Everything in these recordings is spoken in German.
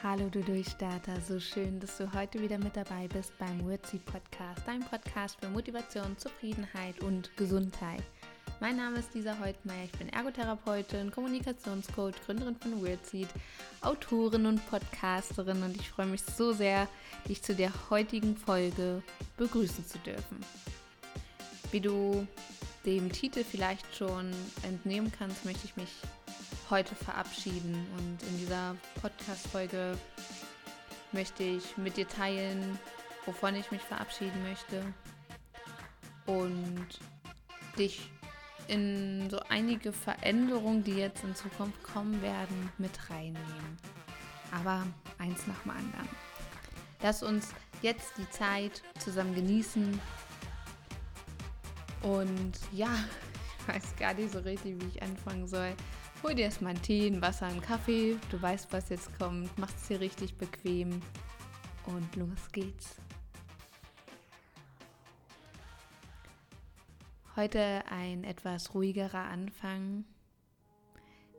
Hallo du Durchstarter, so schön, dass du heute wieder mit dabei bist beim Wordseed Podcast, dein Podcast für Motivation, Zufriedenheit und Gesundheit. Mein Name ist Lisa Heutmeier, ich bin Ergotherapeutin, Kommunikationscoach, Gründerin von Wordseed, Autorin und Podcasterin und ich freue mich so sehr, dich zu der heutigen Folge begrüßen zu dürfen. Wie du dem Titel vielleicht schon entnehmen kannst, möchte ich mich heute verabschieden. Und in dieser Podcast-Folge möchte ich mit dir teilen, wovon ich mich verabschieden möchte. Und dich in so einige Veränderungen, die jetzt in Zukunft kommen werden, mit reinnehmen. Aber eins nach dem anderen. Lass uns jetzt die Zeit zusammen genießen. Und ja, ich weiß gar nicht so richtig, wie ich anfangen soll. Hol dir erstmal einen Tee, ein Wasser, einen Kaffee. Du weißt, was jetzt kommt. Mach es dir richtig bequem. Und los geht's. Heute ein etwas ruhigerer Anfang.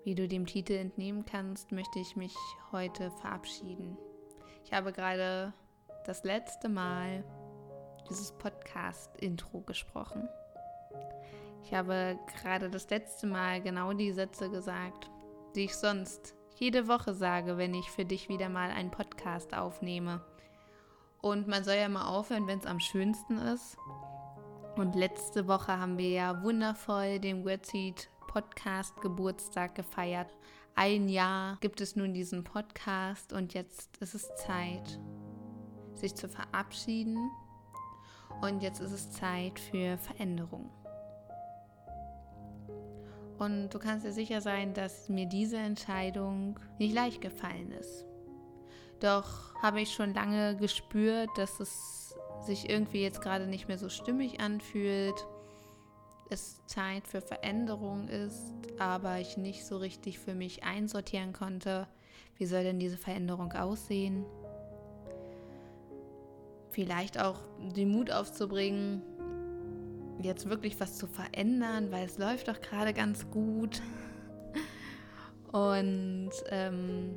Wie du dem Titel entnehmen kannst, möchte ich mich heute verabschieden. Ich habe gerade das letzte Mal dieses Podcast-Intro gesprochen. Ich habe gerade das letzte Mal genau die Sätze gesagt, die ich sonst jede Woche sage, wenn ich für dich wieder mal einen Podcast aufnehme. Und man soll ja mal aufhören, wenn es am schönsten ist. Und letzte Woche haben wir ja wundervoll den Wordseed Podcast Geburtstag gefeiert. Ein Jahr gibt es nun diesen Podcast und jetzt ist es Zeit, sich zu verabschieden. Und jetzt ist es Zeit für Veränderung. Und du kannst dir sicher sein, dass mir diese Entscheidung nicht leicht gefallen ist. Doch habe ich schon lange gespürt, dass es sich irgendwie jetzt gerade nicht mehr so stimmig anfühlt, es Zeit für Veränderung ist, aber ich nicht so richtig für mich einsortieren konnte, wie soll denn diese Veränderung aussehen? Vielleicht auch den Mut aufzubringen, jetzt wirklich was zu verändern, weil es läuft doch gerade ganz gut. Und ähm,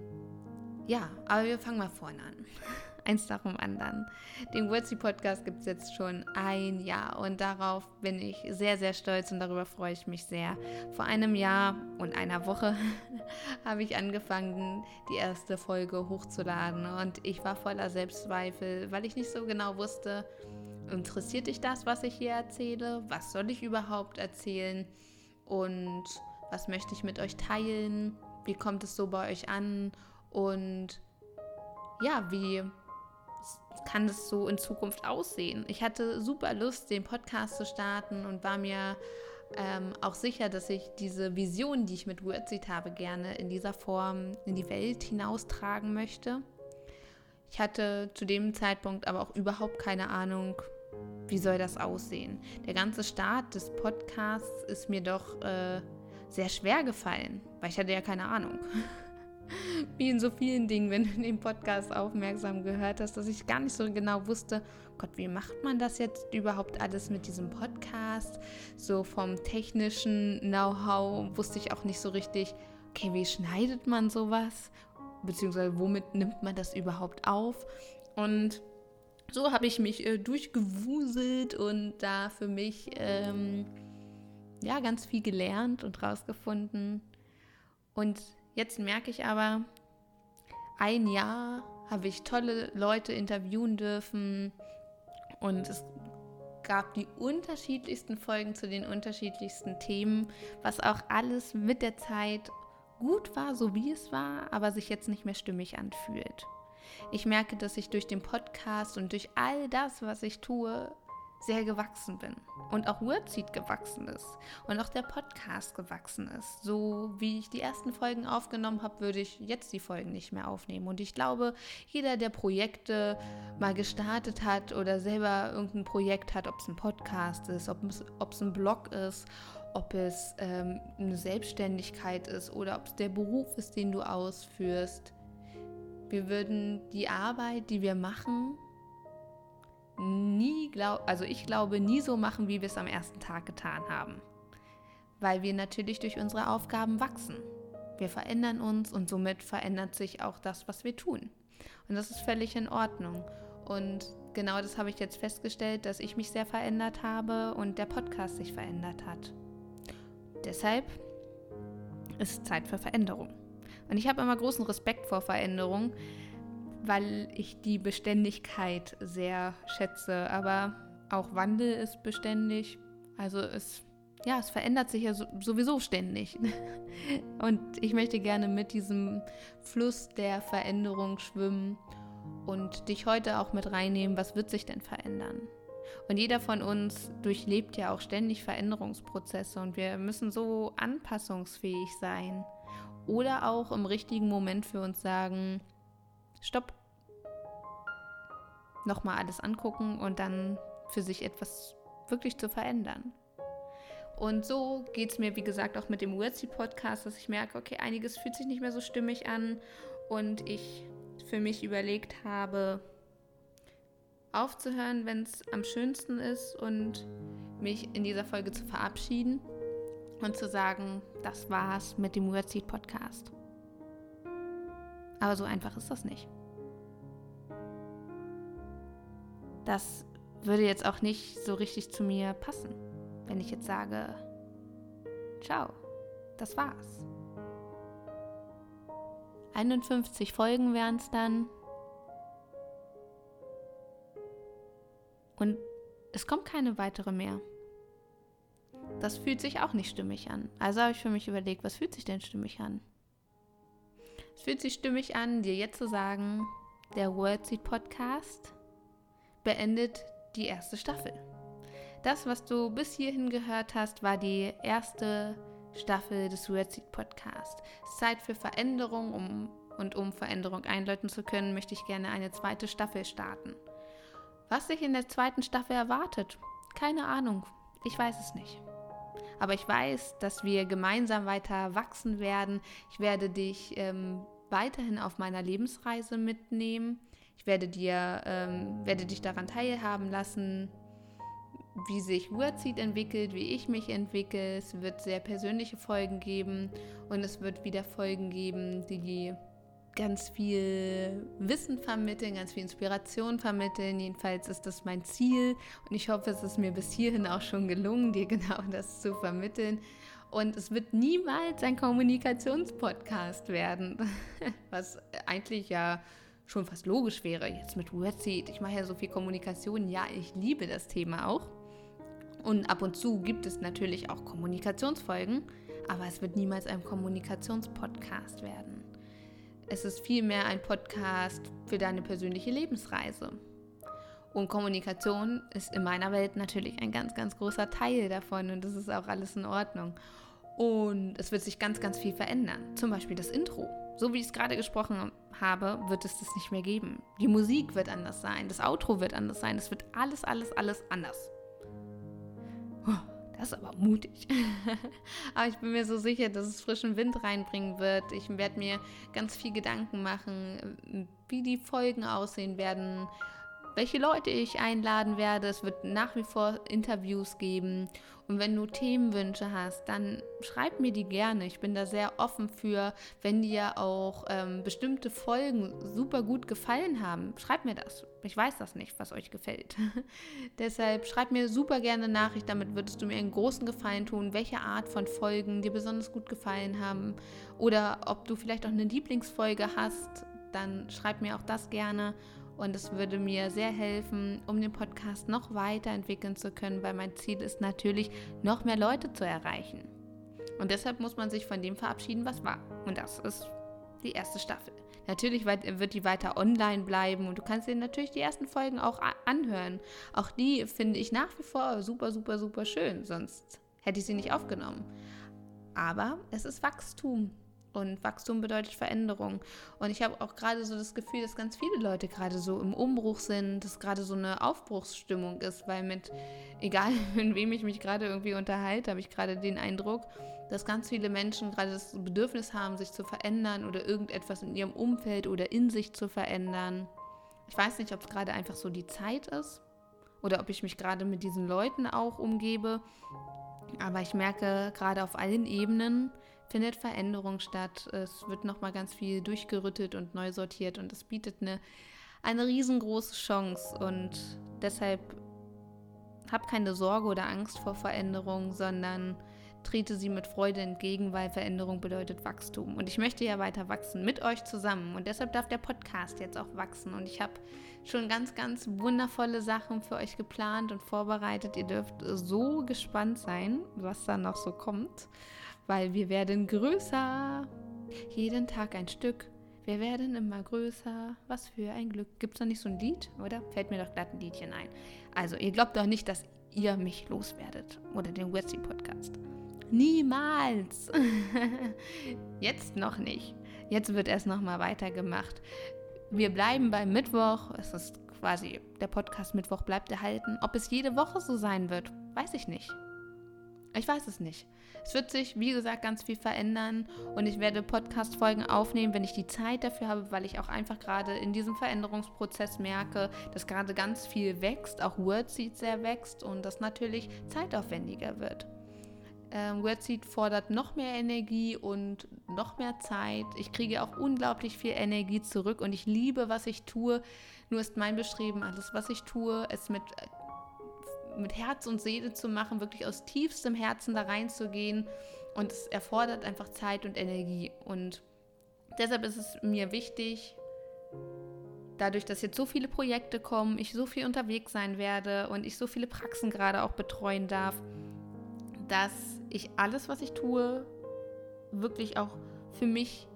ja, aber wir fangen mal vorne an. Eins nach dem anderen. Den Wordsy Podcast gibt es jetzt schon ein Jahr und darauf bin ich sehr, sehr stolz und darüber freue ich mich sehr. Vor einem Jahr und einer Woche habe ich angefangen, die erste Folge hochzuladen und ich war voller Selbstzweifel, weil ich nicht so genau wusste, Interessiert dich das, was ich hier erzähle? Was soll ich überhaupt erzählen? Und was möchte ich mit euch teilen? Wie kommt es so bei euch an? Und ja, wie kann es so in Zukunft aussehen? Ich hatte super Lust, den Podcast zu starten und war mir ähm, auch sicher, dass ich diese Vision, die ich mit Wordseed habe, gerne in dieser Form in die Welt hinaustragen möchte. Ich hatte zu dem Zeitpunkt aber auch überhaupt keine Ahnung, wie soll das aussehen. Der ganze Start des Podcasts ist mir doch äh, sehr schwer gefallen, weil ich hatte ja keine Ahnung. Wie in so vielen Dingen, wenn du den Podcast aufmerksam gehört hast, dass ich gar nicht so genau wusste, Gott, wie macht man das jetzt überhaupt alles mit diesem Podcast? So vom technischen Know-how wusste ich auch nicht so richtig, okay, wie schneidet man sowas? beziehungsweise womit nimmt man das überhaupt auf? Und so habe ich mich äh, durchgewuselt und da für mich ähm, ja ganz viel gelernt und rausgefunden. Und jetzt merke ich aber, ein Jahr habe ich tolle Leute interviewen dürfen und es gab die unterschiedlichsten Folgen zu den unterschiedlichsten Themen, was auch alles mit der Zeit gut war, so wie es war, aber sich jetzt nicht mehr stimmig anfühlt. Ich merke, dass ich durch den Podcast und durch all das, was ich tue, sehr gewachsen bin. Und auch Wordseed gewachsen ist. Und auch der Podcast gewachsen ist. So wie ich die ersten Folgen aufgenommen habe, würde ich jetzt die Folgen nicht mehr aufnehmen. Und ich glaube, jeder, der Projekte mal gestartet hat oder selber irgendein Projekt hat, ob es ein Podcast ist, ob es, ob es ein Blog ist ob es ähm, eine Selbstständigkeit ist oder ob es der Beruf ist, den du ausführst. Wir würden die Arbeit, die wir machen, nie glaub, also ich glaube nie so machen, wie wir es am ersten Tag getan haben, weil wir natürlich durch unsere Aufgaben wachsen. Wir verändern uns und somit verändert sich auch das, was wir tun. Und das ist völlig in Ordnung. Und genau das habe ich jetzt festgestellt, dass ich mich sehr verändert habe und der Podcast sich verändert hat. Deshalb ist Zeit für Veränderung. Und ich habe immer großen Respekt vor Veränderung, weil ich die Beständigkeit sehr schätze. Aber auch Wandel ist beständig. Also es, ja, es verändert sich ja sowieso ständig. Und ich möchte gerne mit diesem Fluss der Veränderung schwimmen und dich heute auch mit reinnehmen, was wird sich denn verändern? Und jeder von uns durchlebt ja auch ständig Veränderungsprozesse und wir müssen so anpassungsfähig sein oder auch im richtigen Moment für uns sagen, stopp, nochmal alles angucken und dann für sich etwas wirklich zu verändern. Und so geht es mir, wie gesagt, auch mit dem Wordsy-Podcast, dass ich merke, okay, einiges fühlt sich nicht mehr so stimmig an und ich für mich überlegt habe, aufzuhören, wenn es am schönsten ist und mich in dieser Folge zu verabschieden und zu sagen, das war's mit dem Wordseed Podcast. Aber so einfach ist das nicht. Das würde jetzt auch nicht so richtig zu mir passen, wenn ich jetzt sage, ciao, das war's. 51 Folgen wären es dann. Und es kommt keine weitere mehr. Das fühlt sich auch nicht stimmig an. Also habe ich für mich überlegt, was fühlt sich denn stimmig an? Es fühlt sich stimmig an, dir jetzt zu sagen, der Wordseed Podcast beendet die erste Staffel. Das, was du bis hierhin gehört hast, war die erste Staffel des Wordseed Podcast. Zeit für Veränderung um, und um Veränderung einläuten zu können, möchte ich gerne eine zweite Staffel starten. Was sich in der zweiten Staffel erwartet, keine Ahnung. Ich weiß es nicht. Aber ich weiß, dass wir gemeinsam weiter wachsen werden. Ich werde dich ähm, weiterhin auf meiner Lebensreise mitnehmen. Ich werde dir, ähm, werde dich daran teilhaben lassen, wie sich Wordseed entwickelt, wie ich mich entwickle. Es wird sehr persönliche Folgen geben und es wird wieder Folgen geben, die ganz viel Wissen vermitteln, ganz viel Inspiration vermitteln. Jedenfalls ist das mein Ziel und ich hoffe, es ist mir bis hierhin auch schon gelungen, dir genau das zu vermitteln. Und es wird niemals ein Kommunikationspodcast werden, was eigentlich ja schon fast logisch wäre, jetzt mit Wordseed. Ich mache ja so viel Kommunikation. Ja, ich liebe das Thema auch. Und ab und zu gibt es natürlich auch Kommunikationsfolgen, aber es wird niemals ein Kommunikationspodcast werden. Es ist vielmehr ein Podcast für deine persönliche Lebensreise. Und Kommunikation ist in meiner Welt natürlich ein ganz, ganz großer Teil davon und das ist auch alles in Ordnung. Und es wird sich ganz, ganz viel verändern. Zum Beispiel das Intro. So wie ich es gerade gesprochen habe, wird es das nicht mehr geben. Die Musik wird anders sein, das Outro wird anders sein, es wird alles, alles, alles anders. Das ist aber mutig. aber ich bin mir so sicher, dass es frischen Wind reinbringen wird. Ich werde mir ganz viel Gedanken machen, wie die Folgen aussehen werden, welche Leute ich einladen werde. Es wird nach wie vor Interviews geben. Und wenn du Themenwünsche hast, dann schreib mir die gerne. Ich bin da sehr offen für, wenn dir auch ähm, bestimmte Folgen super gut gefallen haben. Schreib mir das. Ich weiß das nicht, was euch gefällt. Deshalb schreib mir super gerne Nachricht. Damit würdest du mir einen großen Gefallen tun, welche Art von Folgen dir besonders gut gefallen haben. Oder ob du vielleicht auch eine Lieblingsfolge hast, dann schreib mir auch das gerne. Und es würde mir sehr helfen, um den Podcast noch weiterentwickeln zu können, weil mein Ziel ist natürlich, noch mehr Leute zu erreichen. Und deshalb muss man sich von dem verabschieden, was war. Und das ist die erste Staffel. Natürlich wird die weiter online bleiben und du kannst dir natürlich die ersten Folgen auch anhören. Auch die finde ich nach wie vor super, super, super schön, sonst hätte ich sie nicht aufgenommen. Aber es ist Wachstum und Wachstum bedeutet Veränderung. Und ich habe auch gerade so das Gefühl, dass ganz viele Leute gerade so im Umbruch sind, dass gerade so eine Aufbruchsstimmung ist, weil mit, egal mit wem ich mich gerade irgendwie unterhalte, habe ich gerade den Eindruck, dass ganz viele Menschen gerade das Bedürfnis haben, sich zu verändern oder irgendetwas in ihrem Umfeld oder in sich zu verändern. Ich weiß nicht, ob es gerade einfach so die Zeit ist oder ob ich mich gerade mit diesen Leuten auch umgebe. Aber ich merke gerade auf allen Ebenen, findet Veränderung statt. Es wird nochmal ganz viel durchgerüttelt und neu sortiert und es bietet eine, eine riesengroße Chance. Und deshalb hab keine Sorge oder Angst vor Veränderung, sondern trete sie mit Freude entgegen, weil Veränderung bedeutet Wachstum. Und ich möchte ja weiter wachsen mit euch zusammen. Und deshalb darf der Podcast jetzt auch wachsen. Und ich habe schon ganz, ganz wundervolle Sachen für euch geplant und vorbereitet. Ihr dürft so gespannt sein, was da noch so kommt, weil wir werden größer. Jeden Tag ein Stück. Wir werden immer größer. Was für ein Glück. Gibt es noch nicht so ein Lied, oder? Fällt mir doch glatt ein Liedchen ein. Also, ihr glaubt doch nicht, dass ihr mich loswerdet oder den Westy Podcast. Niemals. Jetzt noch nicht. Jetzt wird erst noch mal weitergemacht. Wir bleiben beim Mittwoch. Es ist quasi der Podcast Mittwoch bleibt erhalten. Ob es jede Woche so sein wird, weiß ich nicht. Ich weiß es nicht. Es wird sich, wie gesagt, ganz viel verändern und ich werde Podcast-Folgen aufnehmen, wenn ich die Zeit dafür habe, weil ich auch einfach gerade in diesem Veränderungsprozess merke, dass gerade ganz viel wächst, auch Wordseed sehr wächst und das natürlich zeitaufwendiger wird. Ähm, Wordseed fordert noch mehr Energie und noch mehr Zeit. Ich kriege auch unglaublich viel Energie zurück und ich liebe, was ich tue. Nur ist mein Bestreben, alles, was ich tue, es mit, mit Herz und Seele zu machen, wirklich aus tiefstem Herzen da reinzugehen. Und es erfordert einfach Zeit und Energie. Und deshalb ist es mir wichtig, dadurch, dass jetzt so viele Projekte kommen, ich so viel unterwegs sein werde und ich so viele Praxen gerade auch betreuen darf, dass ich alles, was ich tue, wirklich auch für mich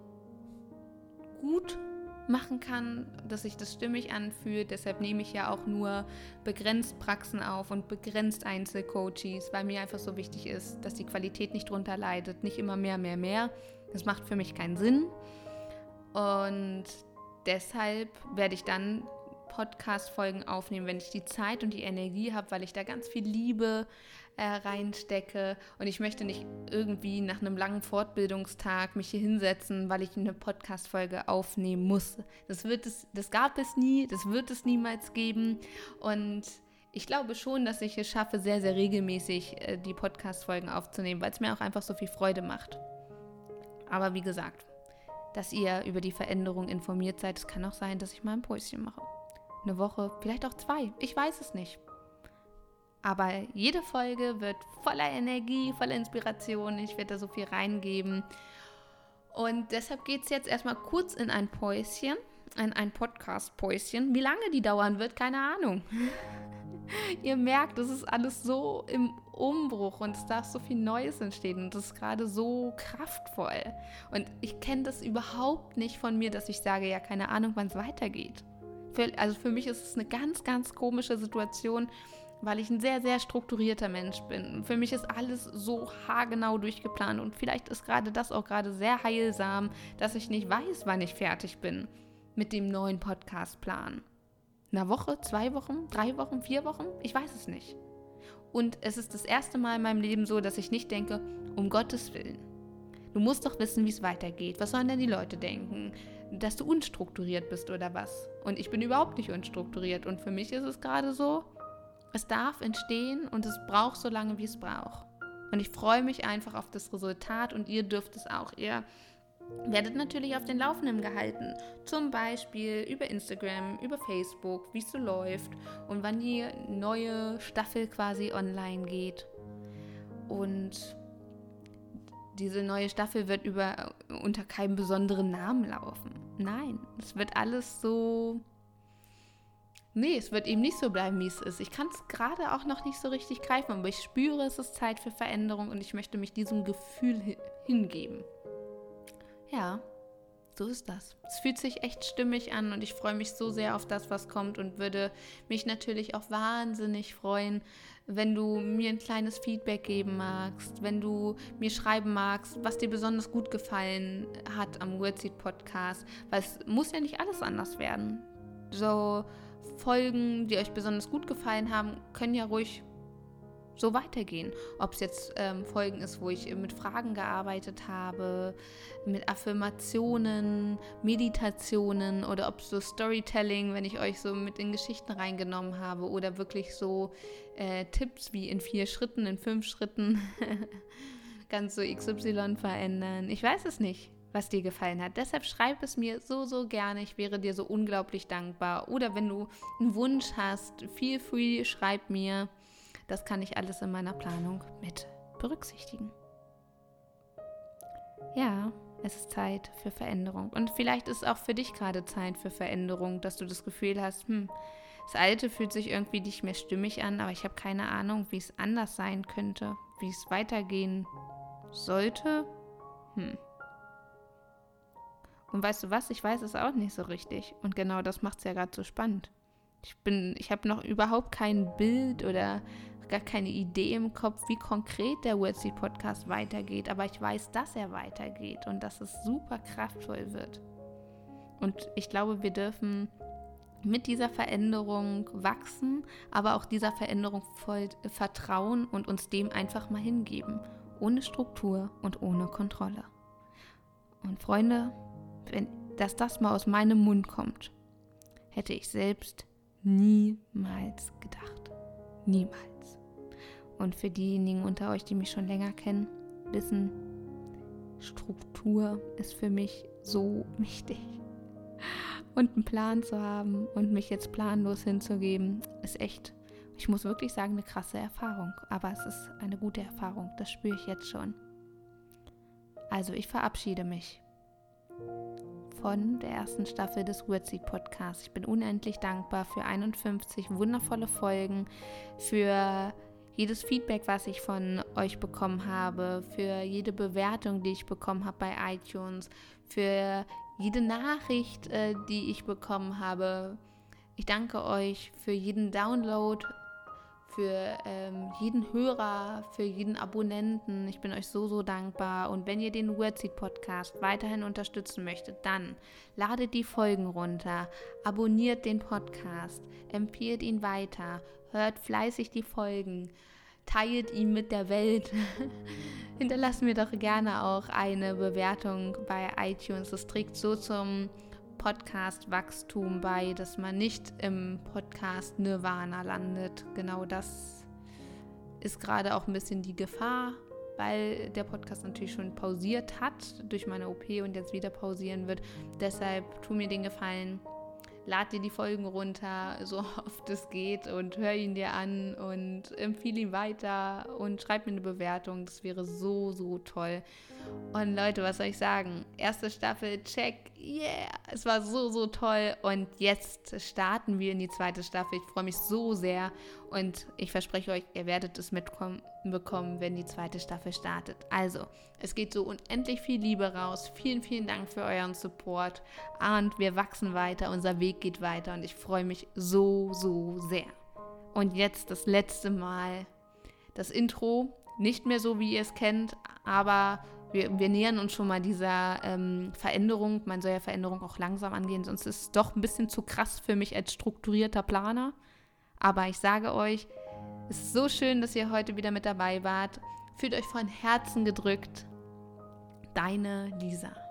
gut machen kann, dass sich das stimmig anfühlt. Deshalb nehme ich ja auch nur begrenzt Praxen auf und begrenzt Einzelcoaches, weil mir einfach so wichtig ist, dass die Qualität nicht drunter leidet. Nicht immer mehr, mehr, mehr. Das macht für mich keinen Sinn. Und deshalb werde ich dann Podcast-Folgen aufnehmen, wenn ich die Zeit und die Energie habe, weil ich da ganz viel Liebe äh, reinstecke. Und ich möchte nicht irgendwie nach einem langen Fortbildungstag mich hier hinsetzen, weil ich eine Podcast-Folge aufnehmen muss. Das, wird es, das gab es nie, das wird es niemals geben. Und ich glaube schon, dass ich es schaffe, sehr, sehr regelmäßig äh, die Podcast-Folgen aufzunehmen, weil es mir auch einfach so viel Freude macht. Aber wie gesagt, dass ihr über die Veränderung informiert seid. Es kann auch sein, dass ich mal ein Päuschen mache. Eine Woche, vielleicht auch zwei. Ich weiß es nicht. Aber jede Folge wird voller Energie, voller Inspiration. Ich werde da so viel reingeben. Und deshalb geht es jetzt erstmal kurz in ein Päuschen, in ein Podcast-Päuschen. Wie lange die dauern wird, keine Ahnung. Ihr merkt, es ist alles so im Umbruch und es darf so viel Neues entstehen und es ist gerade so kraftvoll. Und ich kenne das überhaupt nicht von mir, dass ich sage, ja, keine Ahnung, wann es weitergeht. Für, also für mich ist es eine ganz, ganz komische Situation, weil ich ein sehr, sehr strukturierter Mensch bin. Für mich ist alles so haargenau durchgeplant und vielleicht ist gerade das auch gerade sehr heilsam, dass ich nicht weiß, wann ich fertig bin mit dem neuen Podcast-Plan. Eine Woche, zwei Wochen, drei Wochen, vier Wochen? Ich weiß es nicht. Und es ist das erste Mal in meinem Leben so, dass ich nicht denke, um Gottes Willen. Du musst doch wissen, wie es weitergeht. Was sollen denn die Leute denken? Dass du unstrukturiert bist oder was? Und ich bin überhaupt nicht unstrukturiert. Und für mich ist es gerade so, es darf entstehen und es braucht so lange, wie es braucht. Und ich freue mich einfach auf das Resultat und ihr dürft es auch. Ihr werdet natürlich auf den Laufenden gehalten. Zum Beispiel über Instagram, über Facebook, wie es so läuft und wann die neue Staffel quasi online geht. Und diese neue Staffel wird über, unter keinem besonderen Namen laufen. Nein, es wird alles so Nee, es wird eben nicht so bleiben, wie es ist. Ich kann es gerade auch noch nicht so richtig greifen, aber ich spüre, es ist Zeit für Veränderung und ich möchte mich diesem Gefühl hingeben. Ja, so ist das. Es fühlt sich echt stimmig an und ich freue mich so sehr auf das, was kommt und würde mich natürlich auch wahnsinnig freuen, wenn du mir ein kleines Feedback geben magst, wenn du mir schreiben magst, was dir besonders gut gefallen hat am Wordseed Podcast, weil es muss ja nicht alles anders werden. So Folgen, die euch besonders gut gefallen haben, können ja ruhig so weitergehen. Ob es jetzt ähm, Folgen ist, wo ich mit Fragen gearbeitet habe, mit Affirmationen, Meditationen oder ob so Storytelling, wenn ich euch so mit in Geschichten reingenommen habe oder wirklich so äh, Tipps wie in vier Schritten, in fünf Schritten. kannst du XY verändern. Ich weiß es nicht, was dir gefallen hat. Deshalb schreib es mir so, so gerne. Ich wäre dir so unglaublich dankbar. Oder wenn du einen Wunsch hast, feel free, schreib mir. Das kann ich alles in meiner Planung mit berücksichtigen. Ja, es ist Zeit für Veränderung. Und vielleicht ist auch für dich gerade Zeit für Veränderung, dass du das Gefühl hast, hm, das Alte fühlt sich irgendwie nicht mehr stimmig an, aber ich habe keine Ahnung, wie es anders sein könnte, wie es weitergehen sollte. Hm. Und weißt du was? Ich weiß es auch nicht so richtig. Und genau das macht es ja gerade so spannend. Ich bin, ich habe noch überhaupt kein Bild oder gar keine Idee im Kopf, wie konkret der Wordseed Podcast weitergeht. Aber ich weiß, dass er weitergeht und dass es super kraftvoll wird. Und ich glaube, wir dürfen mit dieser Veränderung wachsen, aber auch dieser Veränderung voll vertrauen und uns dem einfach mal hingeben, ohne Struktur und ohne Kontrolle. Und Freunde, wenn dass das mal aus meinem Mund kommt, hätte ich selbst niemals gedacht. Niemals. Und für diejenigen unter euch, die mich schon länger kennen, wissen, Struktur ist für mich so wichtig. Und einen Plan zu haben und mich jetzt planlos hinzugeben, ist echt, ich muss wirklich sagen, eine krasse Erfahrung. Aber es ist eine gute Erfahrung, das spüre ich jetzt schon. Also ich verabschiede mich von der ersten Staffel des Wordseed Podcasts. Ich bin unendlich dankbar für 51 wundervolle Folgen, für jedes Feedback, was ich von euch bekommen habe, für jede Bewertung, die ich bekommen habe bei iTunes, für jede Nachricht, äh, die ich bekommen habe. Ich danke euch für jeden Download, für ähm, jeden Hörer, für jeden Abonnenten. Ich bin euch so, so dankbar. Und wenn ihr den Wordseed Podcast weiterhin unterstützen möchtet, dann ladet die Folgen runter, abonniert den Podcast, empfiehlt ihn weiter, hört fleißig die Folgen teilt ihn mit der Welt. Hinterlasst mir doch gerne auch eine Bewertung bei iTunes. Das trägt so zum Podcast-Wachstum bei, dass man nicht im Podcast Nirvana landet. Genau das ist gerade auch ein bisschen die Gefahr, weil der Podcast natürlich schon pausiert hat durch meine OP und jetzt wieder pausieren wird. Deshalb tu mir den Gefallen lad dir die Folgen runter, so oft es geht und hör ihn dir an und empfehle ihn weiter und schreib mir eine Bewertung. Das wäre so, so toll. Und Leute, was soll ich sagen? Erste Staffel, check, yeah, es war so, so toll. Und jetzt starten wir in die zweite Staffel. Ich freue mich so sehr und ich verspreche euch, ihr werdet es mitbekommen, wenn die zweite Staffel startet. Also, es geht so unendlich viel Liebe raus. Vielen, vielen Dank für euren Support. Und wir wachsen weiter, unser Weg geht weiter und ich freue mich so, so sehr. Und jetzt das letzte Mal das Intro. Nicht mehr so, wie ihr es kennt, aber wir, wir nähern uns schon mal dieser ähm, Veränderung. Man soll ja Veränderung auch langsam angehen, sonst ist es doch ein bisschen zu krass für mich als strukturierter Planer. Aber ich sage euch, es ist so schön, dass ihr heute wieder mit dabei wart. Fühlt euch von Herzen gedrückt. Deine Lisa.